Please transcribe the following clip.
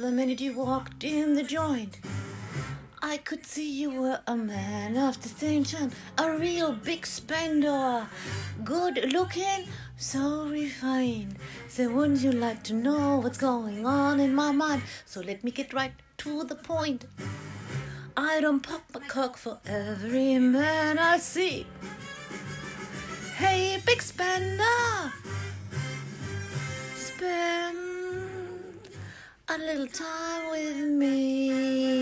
the minute you walked in the joint. I could see you were a man of distinction, a real big spender, good looking, so refined. So wouldn't you like to know what's going on in my mind? So let me get right to the point. I don't pop a cock for every man I see. Hey, big spender, a little time with me.